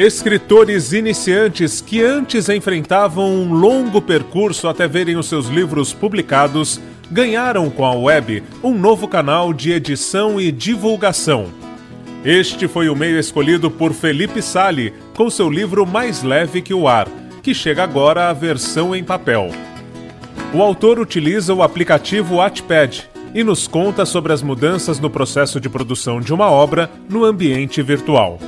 Escritores iniciantes que antes enfrentavam um longo percurso até verem os seus livros publicados ganharam com a web um novo canal de edição e divulgação. Este foi o meio escolhido por Felipe Sali com seu livro Mais Leve que o Ar, que chega agora à versão em papel. O autor utiliza o aplicativo Wattpad e nos conta sobre as mudanças no processo de produção de uma obra no ambiente virtual.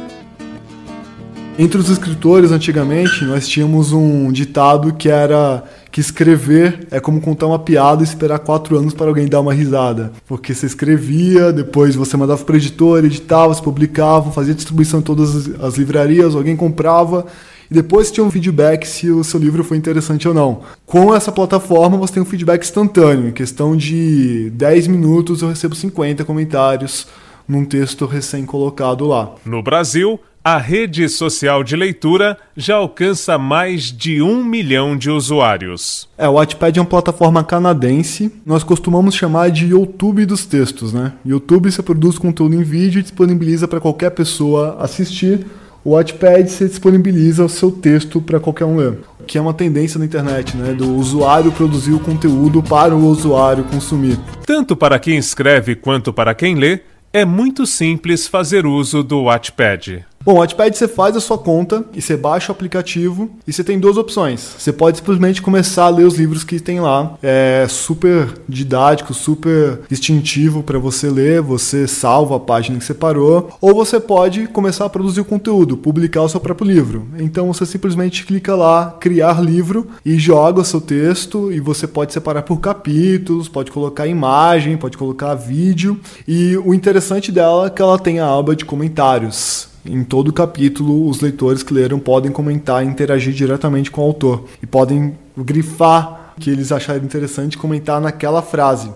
Entre os escritores, antigamente, nós tínhamos um ditado que era que escrever é como contar uma piada e esperar quatro anos para alguém dar uma risada. Porque você escrevia, depois você mandava para o editor, editava, se publicava, fazia distribuição em todas as livrarias, alguém comprava e depois tinha um feedback se o seu livro foi interessante ou não. Com essa plataforma você tem um feedback instantâneo, em questão de 10 minutos eu recebo 50 comentários num texto recém-colocado lá. No Brasil, a rede social de leitura já alcança mais de um milhão de usuários. É, o Wattpad é uma plataforma canadense. Nós costumamos chamar de YouTube dos textos, né? YouTube você produz conteúdo em vídeo e disponibiliza para qualquer pessoa assistir. O Wattpad você disponibiliza o seu texto para qualquer um ler. Que é uma tendência na internet, né? Do usuário produzir o conteúdo para o usuário consumir. Tanto para quem escreve quanto para quem lê, é muito simples fazer uso do Wattpad. Bom, o Wattpad você faz a sua conta e você baixa o aplicativo e você tem duas opções. Você pode simplesmente começar a ler os livros que tem lá. É super didático, super distintivo para você ler, você salva a página que você parou, ou você pode começar a produzir o conteúdo, publicar o seu próprio livro. Então você simplesmente clica lá, criar livro e joga o seu texto e você pode separar por capítulos, pode colocar imagem, pode colocar vídeo. E o interessante dela é que ela tem a aba de comentários. Em todo capítulo, os leitores que leram podem comentar e interagir diretamente com o autor. E podem grifar que eles acharem interessante comentar naquela frase.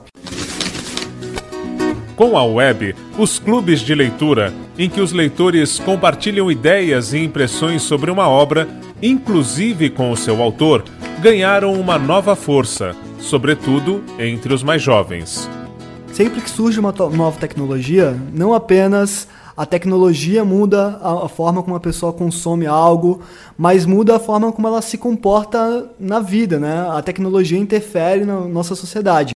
Com a web, os clubes de leitura, em que os leitores compartilham ideias e impressões sobre uma obra, inclusive com o seu autor, ganharam uma nova força, sobretudo entre os mais jovens. Sempre que surge uma nova tecnologia, não apenas a tecnologia muda a, forma como a pessoa consome algo, mas muda a forma como ela se comporta na vida, né? A tecnologia interfere na nossa sociedade.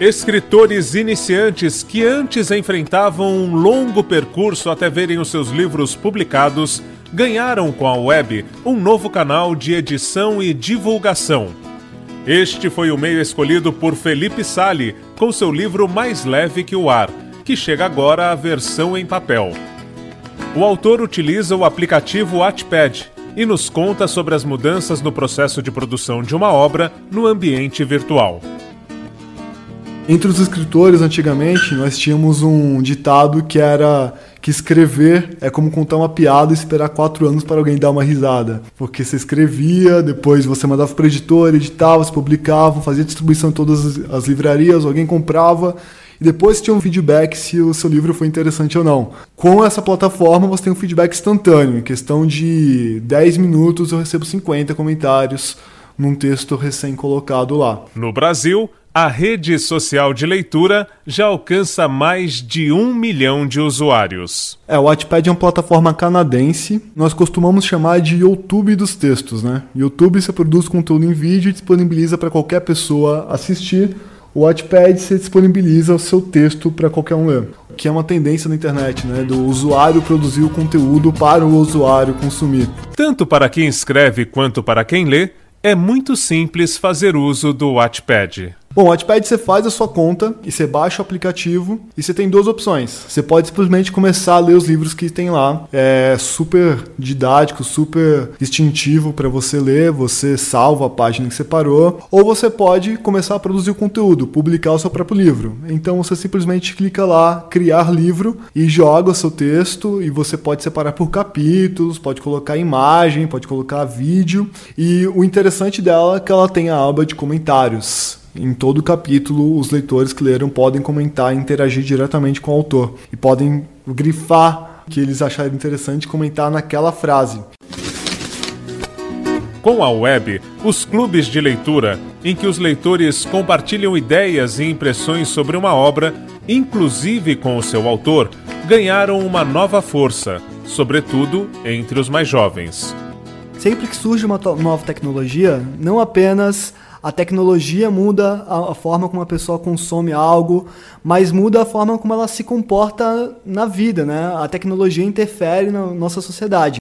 Escritores iniciantes que antes enfrentavam um longo percurso até verem os seus livros publicados ganharam com a web um novo canal de edição e divulgação. Este foi o meio escolhido por Felipe Sali com seu livro Mais Leve que o Ar, que chega agora à versão em papel. O autor utiliza o aplicativo Wattpad e nos conta sobre as mudanças no processo de produção de uma obra no ambiente virtual. Entre os escritores, antigamente, nós tínhamos um ditado que era que escrever é como contar uma piada e esperar quatro anos para alguém dar uma risada. Porque você escrevia, depois você mandava para o editor, editava, se publicava, fazia distribuição em todas as livrarias, alguém comprava e depois tinha um feedback se o seu livro foi interessante ou não. Com essa plataforma você tem um feedback instantâneo, em questão de 10 minutos eu recebo 50 comentários num texto recém-colocado lá. No Brasil, a rede social de leitura já alcança mais de um milhão de usuários. É, o Wattpad é uma plataforma canadense. Nós costumamos chamar de YouTube dos textos, né? YouTube você produz conteúdo em vídeo e disponibiliza para qualquer pessoa assistir. O Wattpad você disponibiliza o seu texto para qualquer um ler. Que é uma tendência na internet, né? Do usuário produzir o conteúdo para o usuário consumir. Tanto para quem escreve quanto para quem lê, é muito simples fazer uso do Wattpad. Bom, o Wattpad você faz a sua conta e você baixa o aplicativo e você tem duas opções. Você pode simplesmente começar a ler os livros que tem lá. É super didático, super distintivo para você ler, você salva a página que você parou, ou você pode começar a produzir o conteúdo, publicar o seu próprio livro. Então você simplesmente clica lá, criar livro e joga o seu texto e você pode separar por capítulos, pode colocar imagem, pode colocar vídeo. E o interessante dela é que ela tem a aba de comentários. Em todo capítulo, os leitores que leram podem comentar e interagir diretamente com o autor e podem grifar o que eles acharem interessante comentar naquela frase. Com a web, os clubes de leitura, em que os leitores compartilham ideias e impressões sobre uma obra, inclusive com o seu autor, ganharam uma nova força, sobretudo entre os mais jovens. Sempre que surge uma nova tecnologia, não apenas a tecnologia muda a, forma como a pessoa consome algo, mas muda a forma como ela se comporta na vida, né? A tecnologia interfere na nossa sociedade.